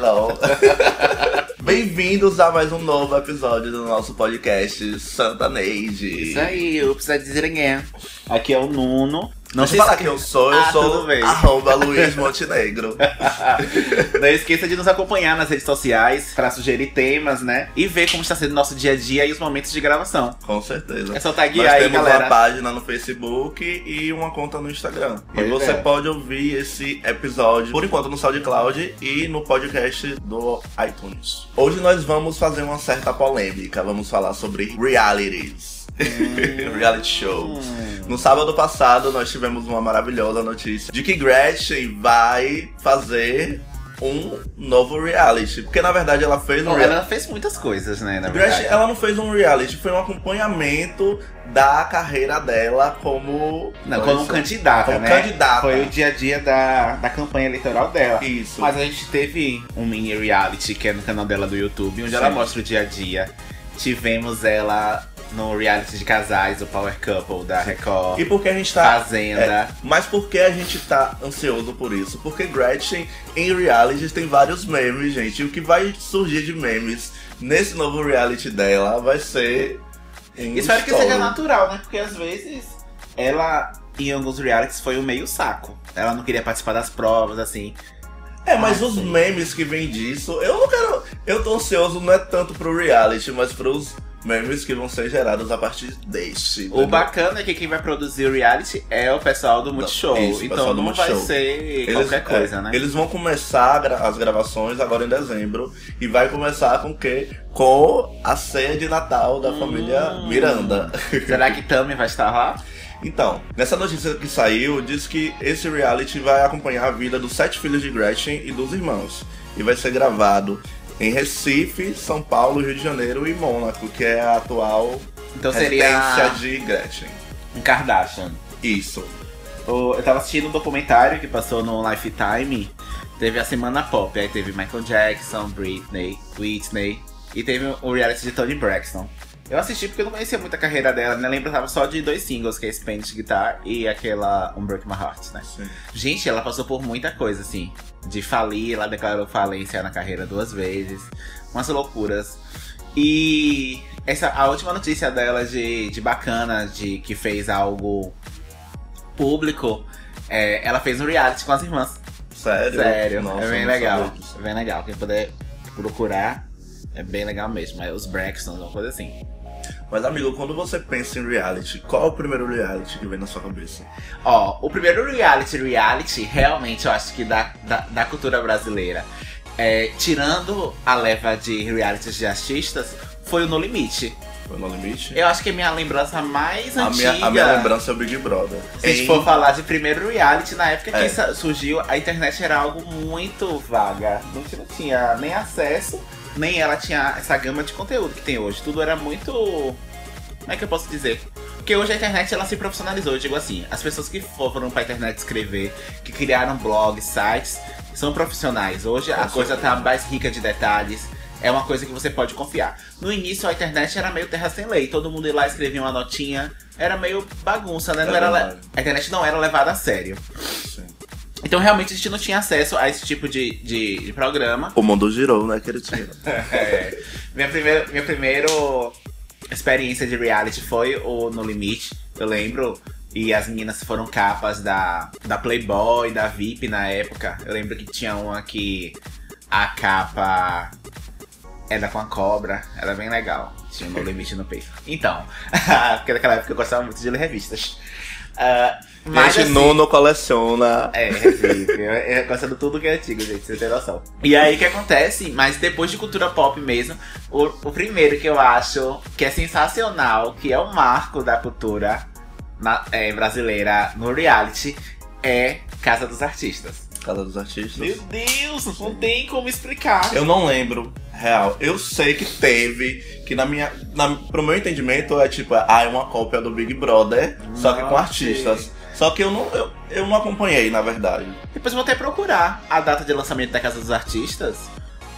Hello! Bem-vindos a mais um novo episódio do nosso podcast Santa Neide. Isso aí, eu preciso dizer ninguém. Aqui é o Nuno. Não se falar quem eu sou, eu Ah, sou arroba Luiz Montenegro. Não esqueça de nos acompanhar nas redes sociais para sugerir temas, né? E ver como está sendo nosso dia a dia e os momentos de gravação. Com certeza. É só taguear Nós aí, temos galera. uma página no Facebook e uma conta no Instagram. Pois e você é. pode ouvir esse episódio, por enquanto, no SoundCloud e no podcast do iTunes. Hoje nós vamos fazer uma certa polêmica. Vamos falar sobre realities. Reality shows. Hum. No sábado passado, nós tivemos uma maravilhosa notícia de que Gretchen vai fazer um novo reality. Porque na verdade ela fez um ela fez muitas coisas, né? Na Gretchen, verdade. ela não fez um reality, foi um acompanhamento da carreira dela como. Não, como candidata, como né? candidata. Foi o dia a dia da, da campanha eleitoral dela. Isso. Mas a gente teve um mini reality que é no canal dela do YouTube, onde Sim. ela mostra o dia a dia. Tivemos ela no reality de casais, o Power Couple da Record. E porque a gente tá. Fazenda. É, mas por que a gente tá ansioso por isso? Porque Gretchen em reality tem vários memes, gente. E o que vai surgir de memes nesse novo reality dela vai ser. um Espero que seja natural, né? Porque às vezes ela, em alguns realities, foi um meio saco. Ela não queria participar das provas, assim. É, mas Ah, os sim. memes que vem disso, eu não quero. Eu tô ansioso não é tanto pro reality, mas pros memes que vão ser gerados a partir deste. O entendeu? bacana é que quem vai produzir o reality é o pessoal do Multishow. isso, então do não vai ser qualquer coisa, é, né? Eles vão começar gra- as gravações agora em dezembro e vai começar com o quê? Com a ceia de Natal da Hum. família Miranda. Será que Tami vai estar lá? Então, nessa notícia que saiu, diz que esse reality vai acompanhar a vida dos sete filhos de Gretchen e dos irmãos. E vai ser gravado em Recife, São Paulo, Rio de Janeiro e Mônaco, que é a atual Então seria de Gretchen. um Kardashian. Isso. Eu tava assistindo um documentário que passou no Lifetime. Teve a Semana Pop, aí teve Michael Jackson, Britney, Whitney e teve o reality de Tony Braxton. Eu assisti porque eu não conhecia muito a carreira dela, né? Lembro tava só de dois singles, que é Spanish Guitar e aquela Unbreak My Heart, né? Sim. Gente, ela passou por muita coisa, assim. De falir, ela declarou falência na carreira duas vezes. Umas loucuras. E essa, a última notícia dela de, de bacana, de que fez algo público, é, ela fez um reality com as irmãs. Sério? Sério, Nossa, é bem legal. É bem legal. Quem puder procurar, é bem legal mesmo. É os Braxton, uma coisa assim. Mas, amigo, quando você pensa em reality, qual é o primeiro reality que vem na sua cabeça? Ó, o primeiro reality, reality, realmente eu acho que da, da, da cultura brasileira, é, tirando a leva de realities de artistas, foi o No Limite. Foi no limite? Eu acho que é a minha lembrança mais A antiga. minha, a minha lembrança é o Big Brother. Se a gente Em- for falar de primeiro reality, na época É. que surgiu, a internet era algo muito vaga. Não tinha nem acesso, nem ela tinha essa gama de conteúdo que tem hoje. Tudo era muito. Como é que eu posso dizer? Porque hoje a internet ela se profissionalizou, eu digo assim, as pessoas que foram pra internet escrever, que criaram blogs, sites, são profissionais. Hoje a coisa tá mais rica de detalhes. É uma coisa que você pode confiar. No início a internet era meio terra sem lei. Todo mundo ia lá escrevia uma notinha. Era meio bagunça, né? Não É era. A internet não era levada a sério. Sim. Então realmente a gente não tinha acesso a esse tipo de, de, de programa. O mundo girou, né, queridinho? É. minha primeira minha primeira experiência de reality foi o No Limite, eu lembro. E as meninas foram capas da, da Playboy, da VIP na época. Eu lembro que tinha uma que a capa era com a cobra, era bem legal. Tinha um No Limite no peito. Então, porque naquela época eu gostava muito de ler revistas. Ah, mas Gente, assim- Nuno coleciona. é, eu gosto de tudo que é antigo, gente, você tem noção. E aí o que acontece? Mas depois de cultura pop mesmo, o, o primeiro que eu acho que é sensacional, que é o marco da cultura na- é, brasileira no reality, é Casa dos Artistas. Casa dos Artistas. Meu Deus, não tem como explicar. Eu não lembro, real. Eu sei que teve, que na minha. Na, pro meu entendimento é tipo, ah, é uma cópia do Big Brother, só que com Nossa. artistas. Só que eu não, eu, eu não acompanhei, na verdade. Depois eu vou até procurar a data de lançamento da Casa dos Artistas.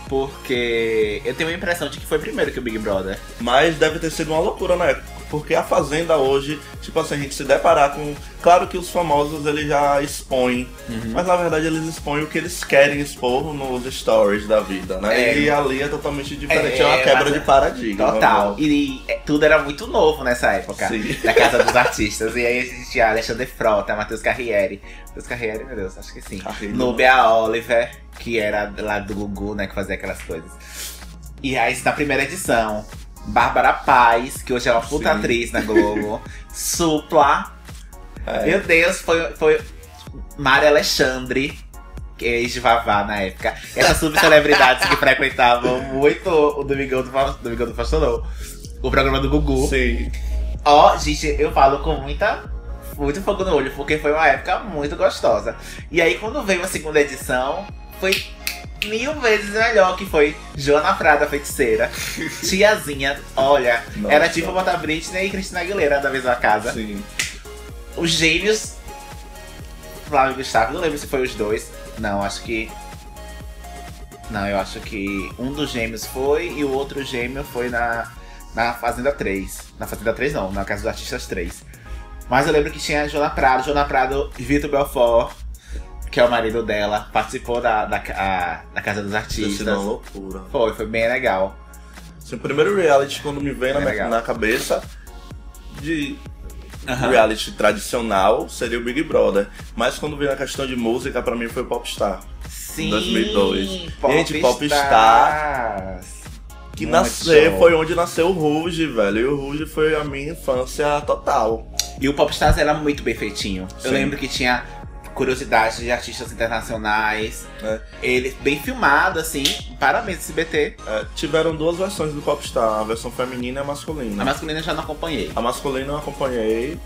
Porque eu tenho a impressão de que foi primeiro que o Big Brother. Mas deve ter sido uma loucura na época. Porque a Fazenda hoje, tipo assim, a gente se deparar com Claro que os famosos eles já expõem, Uhum. mas na verdade eles expõem o que eles querem expor nos stories da vida, né? É. E ali é totalmente diferente, É, é, uma quebra de paradigma. Total. né? E, e tudo era muito novo nessa época. Sim. Da Casa dos Artistas. E aí a gente tinha Alexandre Frota, Matheus Carriere. Matheus Carriere, meu Deus, acho que sim. Carriere. Nubia Oliver, que era lá do Gugu, né? Que fazia aquelas coisas. E aí, na primeira edição, Bárbara Paz, que hoje é uma puta Sim. atriz na Globo. Supla. É. Meu Deus, foi, foi Mária Alexandre, que é ex de Vavá na época. Essas subcelebridades que frequentavam muito o Domingão do, Domingão do Faustão, não. O programa do Gugu. Sim. Ó, gente, eu falo com muita. Muito fogo no olho, porque foi uma época muito gostosa. E aí, quando veio a segunda edição, foi mil vezes melhor, que foi Joana Prada, feiticeira. Tiazinha, olha, Nossa. era tipo botar Britney e Cristina Aguilera da mesma casa. Sim. Os gêmeos. Flávio e Gustavo, não lembro se foi os dois. Não, acho que. Não, eu acho que um dos gêmeos foi e o outro gêmeo foi na, na Fazenda 3. Na Fazenda 3 não, na Casa dos Artistas 3. Mas eu lembro que tinha a Joana Prado, Joana Prado, Vitor Belfort, que é o marido dela, participou da, da, a- da Casa dos Isso Artistas. é uma loucura. Foi, foi bem legal. Assim, o primeiro reality quando me vem na, minha- na cabeça de Aham. reality tradicional seria o Big Brother. Mas quando vem a questão de música, pra mim foi Popstar. Sim, 2002. Gente, Popstars. Que Muito nasceu, foi onde nasceu o Ruge, velho. E o Ruge foi a minha infância total. E o Popstars era muito bem feitinho. Eu Sim. lembro que tinha curiosidades de artistas internacionais. É. Ele bem filmado, assim. Parabéns, SBT. É, tiveram duas versões do Popstar, a versão feminina e a masculina. A masculina eu já não acompanhei. A masculina eu acompanhei,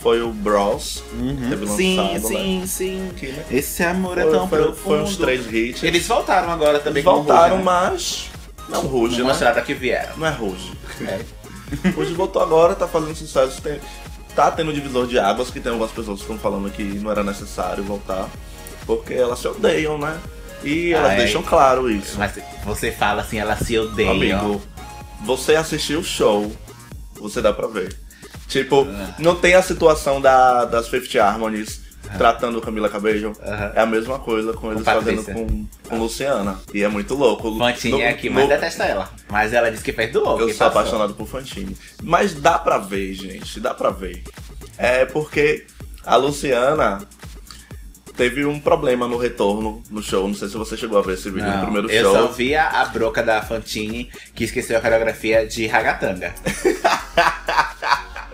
foi o Bros. Teve Sim, lançado, sim, sim. Que, né, Esse amor é foi, tão foi- profundo. foi uns três hits. Eles voltaram agora também Eles com o voltaram, Ruge, né? mas não Ruge, Não né? mostraram que vieram. Não é Ruge. É. Ruge voltou agora, tá fazendo sucesso. Tem, tá tendo divisor de águas, que tem algumas pessoas que estão falando que não era necessário voltar. Porque elas se odeiam, né? E elas Ai. deixam claro isso. Mas você fala assim, elas se odeiam. Amigo, você assistiu o show, você dá pra ver. Tipo, Ah. não tem a situação da, das Fifth Harmonies tratando Camila Cabello. Aham. É a mesma coisa com eles fazendo Patrícia. com, com Luciana. E é muito louco. Fantine é No- no- mas detesta ela. Mas ela disse que perdoou. Eu que sou passou. apaixonado por Fantine. Mas dá pra ver, gente. Dá pra ver. É porque a Luciana teve um problema no retorno no show. Não sei se você chegou a ver esse vídeo no Não, primeiro eu show. só vi a, broca da Fantine que esqueceu a coreografia de Ragatanga.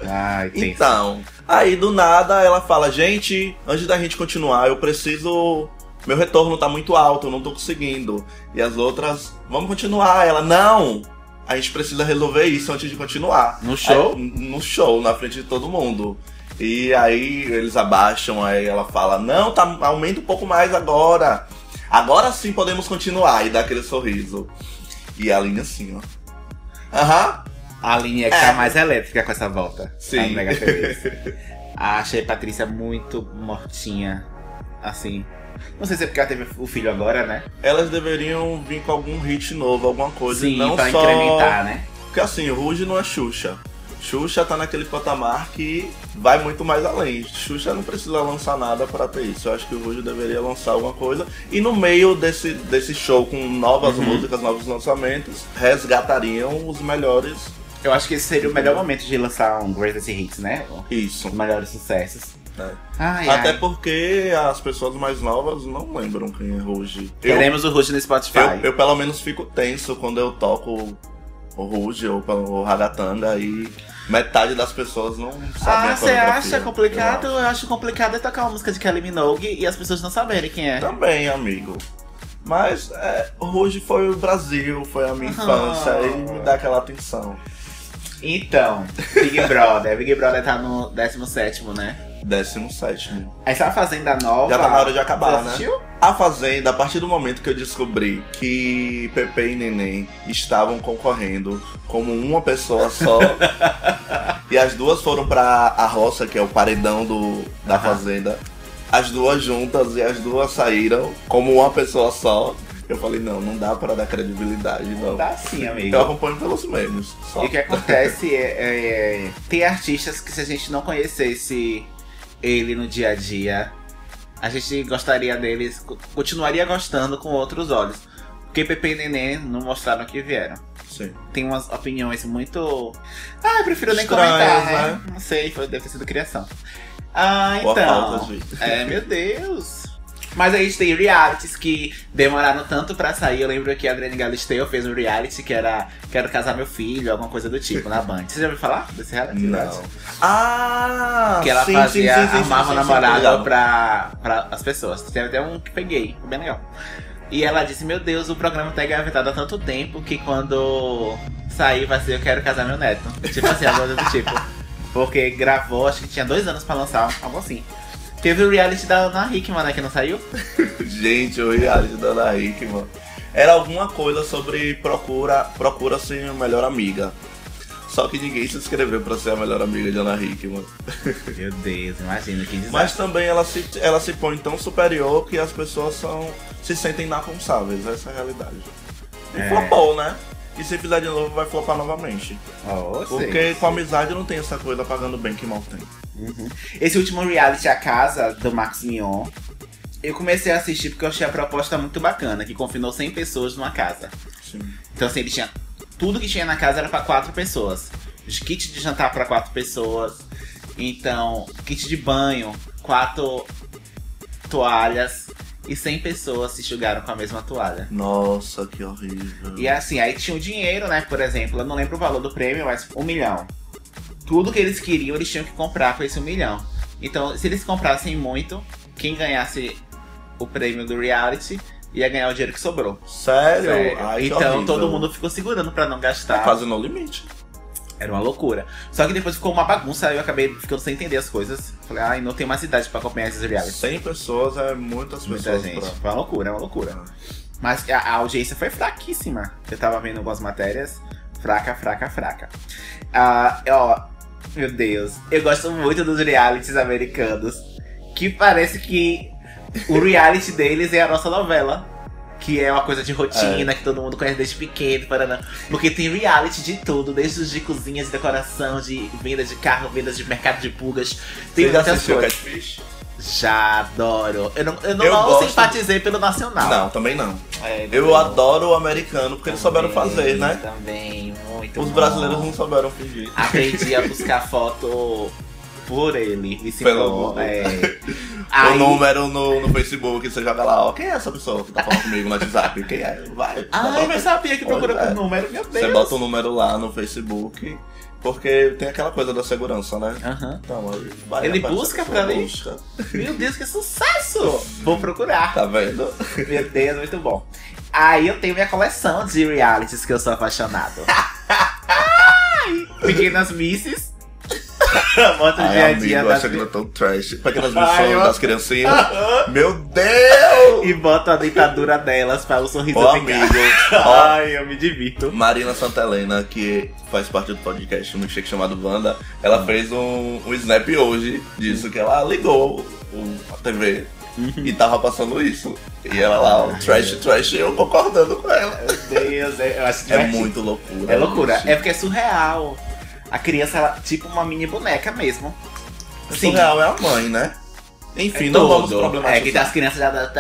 Ai, tem Então, aí do nada ela fala, gente, antes da gente continuar, eu preciso. Meu retorno tá muito alto, eu não tô conseguindo. E as outras, vamos continuar. Ela, não! A gente precisa resolver isso antes de continuar. No show? Aí, no show, na frente de todo mundo. E aí eles abaixam, aí ela fala, não, tá, aumenta um pouco mais agora. Agora sim podemos continuar. E dá aquele sorriso. E a linha assim, ó. Aham. A linha que É. tá mais elétrica com essa volta. Sim. Tá mega feliz. Achei a Patrícia muito mortinha. Assim. Não sei se é porque ela teve o filho agora, né? elas deveriam vir com algum hit novo, alguma coisa. Sim, não pra só... incrementar, né? Porque assim, o Ruge não é Xuxa. Xuxa tá naquele patamar que vai muito mais além. Xuxa não precisa lançar nada pra ter isso. Eu acho que o Ruge deveria lançar alguma coisa. E no meio desse, desse show com novas Uhum. músicas, novos lançamentos, resgatariam os melhores. Eu acho que esse seria o melhor momento de lançar um Greatest Hits, né? Isso. Os melhores sucessos. né? Ai, Até ai. porque as pessoas mais novas não lembram quem é Ruge. Eu, Queremos o Ruge no Spotify. eu, eu pelo menos fico tenso quando eu toco o Ruge ou o Ragatanga e metade das pessoas não sabem Ah, você acha complicado? eu Eu acho complicado é tocar uma música de Kelly Minogue e as pessoas não saberem quem é. acho. Também, amigo. Mas é, Ruge foi o Brasil, foi a minha infância e me dá aquela atenção. Então, Big Brother. Big Brother tá no 17, né? 17. Essa Fazenda Nova. Já tá na hora de acabar, né? A Fazenda, a partir do momento que eu descobri que Pepe e Neném estavam concorrendo como uma pessoa só, e as duas foram pra a roça, que é o paredão do, da. Fazenda, as duas juntas e as duas saíram como uma pessoa só, eu falei, não, não dá pra dar credibilidade, não. Tá sim, amigo. Eu acompanho pelos memes. Só. E o que acontece é, é- Tem artistas que se a gente não conhecesse ele no dia a dia, a gente gostaria deles, co- continuaria gostando com outros olhos. Porque Pepe e Nenê não mostraram que vieram. Sim. Tem umas opiniões muito. Ah, eu prefiro nem Estranhas, comentar, né? né? Não sei, foi, deve ter sido criação. Ah, Boa então. falta de- É, meu Deus. Mas a gente tem realities que demoraram tanto pra sair. Eu lembro que a Adriane Galisteu fez um reality que era Quero Casar Meu Filho, alguma coisa do tipo, na Band. Você já ouviu falar desse reality? Não. Ah! Que ela sim, fazia, sim, sim, sim, sim, namorado pra, pra as pessoas. Teve até um que peguei, foi bem legal. E ela disse, meu Deus, o programa tá engavetado há tanto tempo que quando sair vai ser Eu Quero Casar Meu Neto. Tipo assim, alguma coisa do tipo. Porque gravou, acho que tinha dois anos pra lançar, algo assim. Teve o reality da Ana Hickman, né, que não saiu? Gente, o reality da Ana Hickman. Era alguma coisa sobre procura, procura ser a melhor amiga. Só que ninguém se inscreveu pra ser a melhor amiga de Ana Hickman. Meu Deus, imagina que desastre. Mas também ela se, ela se põe tão superior que as pessoas são, se sentem inalcançáveis. Essa é a realidade. E É. flopou, né? E se fizer de novo, vai flopar novamente. Oh, Porque sei. com amizade não tem essa coisa pagando bem que mal tem. Uhum. Esse último reality, A Casa, do Max Mion, eu comecei a assistir porque eu achei a proposta muito bacana, que confinou 100 pessoas numa casa. Sim. Então, assim, ele tinha. Tudo que tinha na casa era pra quatro pessoas. Os kit de jantar pra quatro pessoas. Então, kit de banho, quatro toalhas. E 100 pessoas se enxugaram com a mesma toalha. Nossa, que horrível. E assim, aí tinha o dinheiro, né? Por exemplo, eu não lembro o valor do prêmio, mas um milhão. Tudo que eles queriam, eles tinham que comprar com esse um milhão. Então, se eles comprassem muito, quem ganhasse o prêmio do reality ia ganhar o dinheiro que sobrou. Sério? Sério. Ai, então todo mundo ficou segurando pra não gastar. quase no limite. Era uma loucura. Só que depois ficou uma bagunça, eu acabei ficando sem entender as coisas. Falei, ai, não tenho mais idade pra acompanhar esses realities. 100 pessoas é muitas Muita pessoas. gente. pra- Foi uma loucura, é uma loucura. Mas a, a audiência foi fraquíssima. Eu tava vendo algumas matérias. Fraca, fraca, fraca. Ah, ó, meu Deus. Eu gosto muito dos realities americanos. Que parece que o reality deles é a nossa novela. Que é uma coisa de rotina, que todo mundo conhece desde pequeno, paraná. Porque tem reality de tudo, desde os de cozinha, de decoração, de venda de carro, vendas de mercado de pulgas. Tem muitas coisas. Catfish? Já adoro. Eu não, eu não, Eu não simpatizei pelo nacional. Não, também não. É, Eu adoro o americano porque eles souberam Também, fazer, né? Também, muito Os bom. brasileiros não souberam fingir. Aprendi a buscar foto por ele. Me Pelo ensinou. Google. É. O Aí, número no, no Facebook, você joga lá, ó, quem é essa pessoa que tá falando comigo no WhatsApp? Quem é? Vai. Ai, bota- mas sabia que procura Pois é. por número, meu Deus. Você bota o número lá no Facebook, porque tem aquela coisa da segurança, né? Aham. Então, vai Ele busca pra ali? busca. Meu Deus, que sucesso! Vou procurar. Tá vendo? Meu Deus, muito bom. Aí eu tenho minha coleção de realities que eu sou apaixonado. Ai, Pequenas Misses. Bota o Ai, dia a amigo, dia eu das acho aquilo tão trash. Pequenas missões eu- das criancinhas. Meu Deus! E bota a dentadura delas para o sorriso Ô, amigo, Ai, eu me divirto. Marina Santelena, que faz parte do podcast um shake chamado Wanda, ela Hum. fez um, um snap hoje disso, que ela ligou o, a TV e tava passando isso. E ela lá, trash, trash, e eu concordando com ela. Meu Deus, é- eu acho É divertido. muito loucura. É loucura. gente. É porque é surreal. A criança, ela, tipo uma mini boneca mesmo. O surreal é a mãe, né? Enfim, É não vamos problematizar. É que as crianças já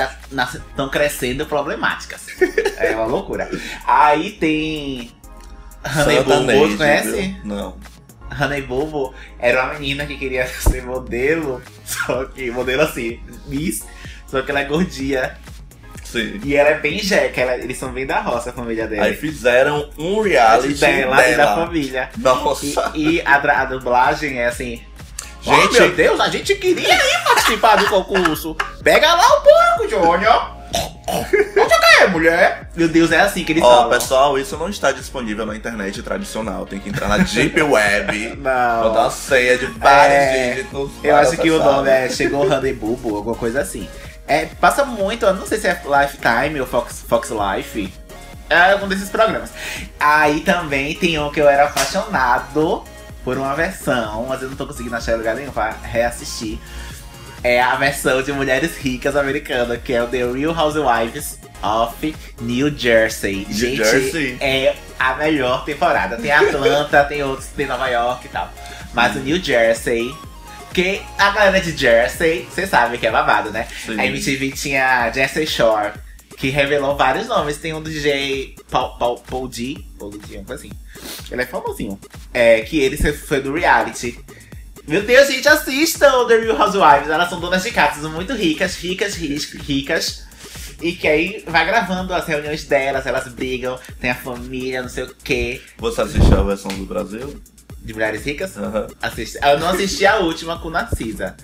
estão crescendo problemáticas. é uma loucura. Aí tem. Honey Bobo, conhece? Não. Honey Bobo era uma menina que queria ser modelo, só que modelo assim, Miss, só que ela é gordinha. Sim. E ela é bem jeca, ela- eles são bem da roça, a família dela. Aí fizeram um reality dela, dela. e da família. Nossa. E, e a, a dublagem é assim. Gente- oh, meu Deus, a gente queria ir participar do concurso. Pega lá o porco, Júnior. Onde é, mulher? Meu Deus, é assim que eles Ó, falam. pessoal, isso não está disponível na internet tradicional. Tem que entrar na Deep Web. Não. Botar uma senha de vários É, dígitos. Eu acho que o nome é Chegou Honey Bubo, alguma coisa assim. É, passa muito, eu não sei se é Lifetime ou Fox, Fox Life. É algum desses programas. Aí também tem um que eu era apaixonado por uma versão, mas eu não tô conseguindo achar em lugar nenhum pra reassistir. É a versão de Mulheres Ricas americana, que é o The Real Housewives of New Jersey. New Gente, Jersey. é a melhor temporada. Tem Atlanta, tem outros, tem Nova York e tal. Mas o New Jersey Porque a galera de Jersey, você sabe que é babado, né? Sim. A MTV tinha Jersey Shore, que revelou vários nomes. Tem um do DJ Paul, Paul, Paul D. Paul D, uma coisa assim. Ele é famosinho. É, que ele foi do reality. Meu Deus, gente, assistam The Real Housewives. Elas são donas de casas muito ricas, ricas, ricas, ricas. E que aí vai gravando as reuniões delas, elas brigam, tem a família, não sei o quê. Você assistiu a versão do Brasil? De mulheres ricas? Aham. Assisti. Eu não assisti a última com Narcisa.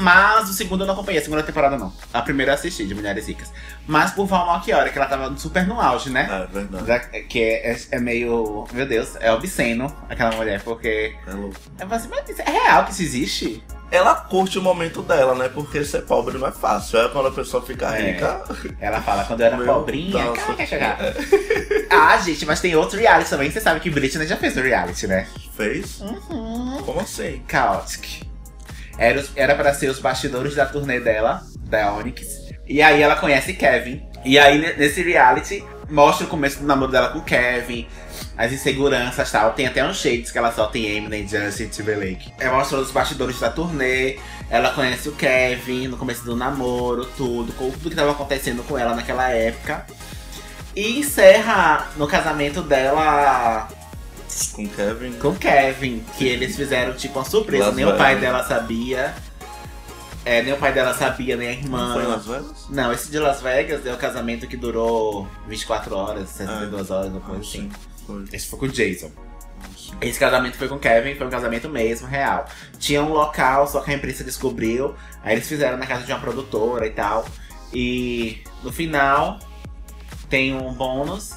Mas o segundo eu não acompanhei, a segunda temporada não. A primeira eu assisti, de Mulheres Ricas. Mas por Val Malchiori, que ela tava super no auge, né? É verdade. Da- que é, é- é meio. Meu Deus, é obsceno aquela mulher, porque. É louco. Eu assim, mas é real que isso existe? Ela curte o momento dela, né? Porque ser pobre não é fácil. É quando a pessoa fica É. rica. Ela fala, quando eu era Meu pobrinha, cara, quer chegar. ah, gente, mas tem outro reality também. Você sabe que Britney já fez um reality, né? Fez? Uhum. Como assim? Chaotic. Era, era pra ser os bastidores da turnê dela, da Onyx. E aí ela conhece Kevin. E aí ne- nesse reality mostra o começo do namoro dela com Kevin, as inseguranças e tal. Tem até uns shades que ela solta em Eminem, Justin Timberlake. É mostrando os bastidores da turnê. Ela conhece o Kevin no começo do namoro, tudo, tudo que tava acontecendo com ela naquela época. E encerra no casamento dela Com Kevin? com Kevin, que eles fizeram tipo uma surpresa. Las nem o pai Vegas. dela sabia. É, nem o pai dela sabia, nem a irmã. Não foi em Las Vegas? Não, esse de Las Vegas é o casamento que durou 24 horas, 62 horas, uma coisa assim. Foi. Esse foi com o Jason. Esse casamento foi com o Kevin, foi um casamento mesmo, real. Tinha um local, só que a imprensa descobriu. Aí eles fizeram na casa de uma produtora e tal. E no final tem um bônus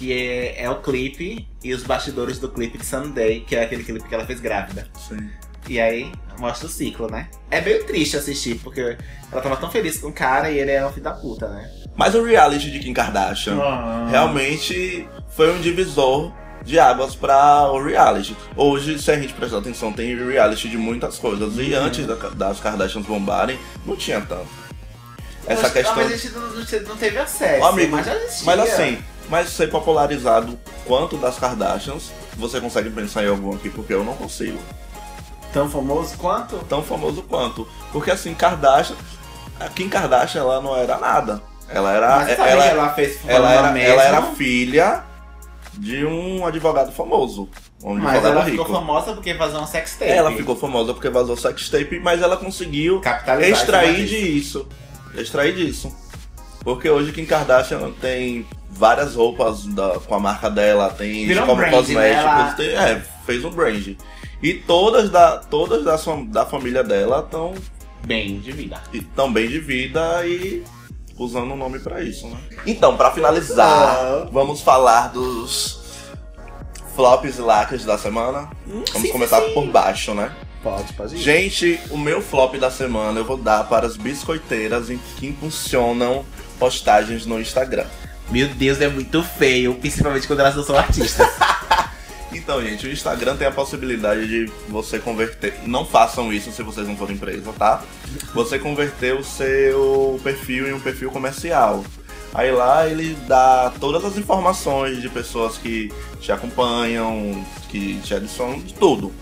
que é, é o clipe e os bastidores do clipe de Sunday, que é aquele clipe que ela fez grávida. Sim. E aí mostra o ciclo, né? É meio triste assistir, porque ela tava tão feliz com o cara e ele era um filho da puta, né? Mas o reality de Kim Kardashian realmente foi um divisor de águas para o reality. Hoje, se a gente prestar atenção, tem reality de muitas coisas. E Uhum. antes da- das Kardashians bombarem, não tinha tanto. Essa questão. Mas a gente não, não- não teve acesso. Ô, amigo, mas. Mas assim, mas ser popularizado quanto das Kardashians, você consegue pensar em algum aqui? Porque eu não consigo. Tão famoso quanto? Tão famoso quanto. Porque assim, Kardashian. A Kim Kardashian, ela não era nada. Ela era. Mas ela, ela fez ela, era, ela era filha de um advogado famoso. Um Mas advogado ela rico. ficou famosa porque vazou um sex tape. Ela ficou famosa porque vazou sex tape, mas ela conseguiu extrair disso. Extrair disso. Porque hoje Kim Kardashian tem várias roupas da- com a marca dela, tem Virou um como brand, cosméticos, né? Tem- é, fez um brand. E todas da, todas da, sua- da família dela estão bem de vida. tão bem de vida e usando o nome pra isso, né? Então, pra finalizar, vamos falar dos flops e lacres da semana. Vamos sim, começar sim. por baixo, né? Pode, pode ir. Gente, o meu flop da semana eu vou dar para as biscoiteiras em que impulsionam postagens no Instagram. Meu Deus, é muito feio, principalmente quando elas não são artistas. Então, gente, o Instagram tem a possibilidade de você converter. Não façam isso se vocês não forem empresa, tá? Você converter o seu perfil em um perfil comercial. Aí lá ele dá todas as informações de pessoas que te acompanham, que te adicionam, de tudo.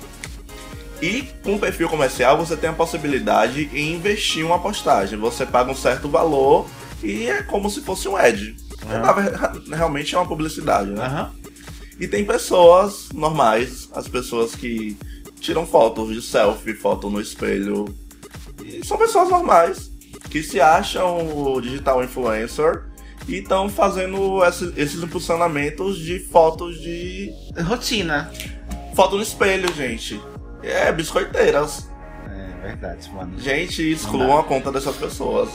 E com o perfil comercial você tem a possibilidade em investir uma postagem. Você paga um certo valor e é como se fosse um ad. Uhum. Realmente é uma publicidade, né? Aham. E tem pessoas normais, as pessoas que tiram fotos de selfie, foto no espelho. E são pessoas normais que se acham o digital influencer e estão fazendo esse- esses impulsionamentos de fotos de. Rotina. foto no espelho, gente. É, biscoiteiras. É verdade, mano. Gente, excluam a conta dessas pessoas.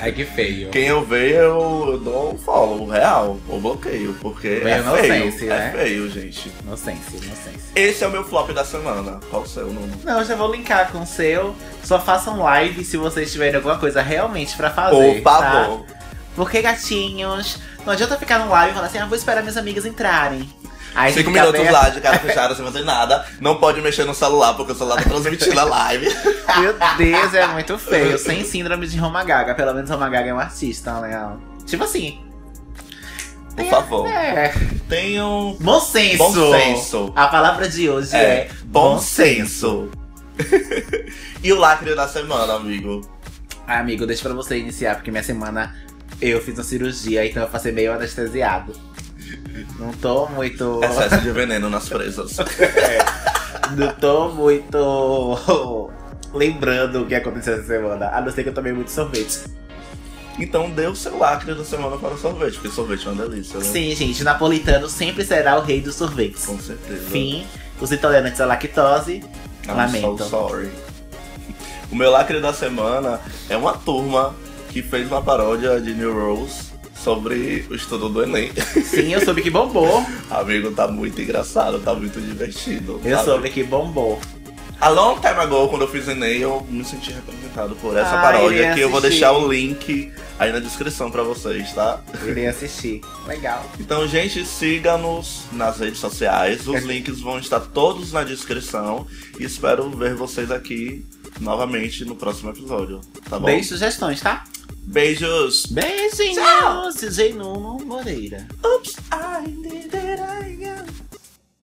Ai, que feio. Quem eu ver, eu, dou um follow real, ou bloqueio, porque Meio é feio. inocente, é né? feio, gente. Inocência, inocência. Esse é o meu flop da semana. Qual o seu, Nuno? Não, eu já vou linkar com o seu. Só façam live se vocês tiverem alguma coisa realmente pra fazer. Por favor. Tá? Porque, gatinhos, não adianta ficar no live e falar assim, ah, vou esperar minhas amigas entrarem. Aí Cinco minutos aberto. lá de cara fechada sem fazer nada. Não pode mexer no celular, porque o celular tá transmitindo a live. Meu Deus, é muito feio. Sem síndrome de Roma Gaga. Pelo menos Roma Gaga é um artista, né? Tipo assim. Por favor. É. Tenham Bom senso. bom senso. A palavra de hoje é, É, bom senso. e o lacre da semana, amigo? Ah, amigo, deixa pra você iniciar, porque minha semana eu fiz uma cirurgia, então eu passei meio anestesiado. Não tô muito. Excesso de veneno nas presas. Não tô muito lembrando o que aconteceu essa semana. A não ser que eu tomei muito sorvete. Então dê o seu lacre da semana para o sorvete, porque sorvete é uma delícia, né? Sim, gente, napolitano sempre será o rei dos sorvetes. Com certeza. Fim, os intolerantes à lactose, I'm lamento. so sorry. O meu lacre da semana é uma turma que fez uma paródia de New Rose sobre o estudo do Enem. Sim, eu soube que bombou. Amigo, tá muito engraçado, tá muito divertido. Eu sabe? soube que bombou. A long time ago, quando eu fiz Enem, eu me senti representado por essa Ah, paródia que eu vou deixar o link aí na descrição pra vocês, tá? Irei assistir. Legal. Então, gente, siga-nos nas redes sociais. Os links vão estar todos na descrição. E espero ver vocês aqui novamente no próximo episódio. Tá bom? Beijo sugestões, tá? Beijos! Beijinhos, Nuno Moreira. Oops, I did it again.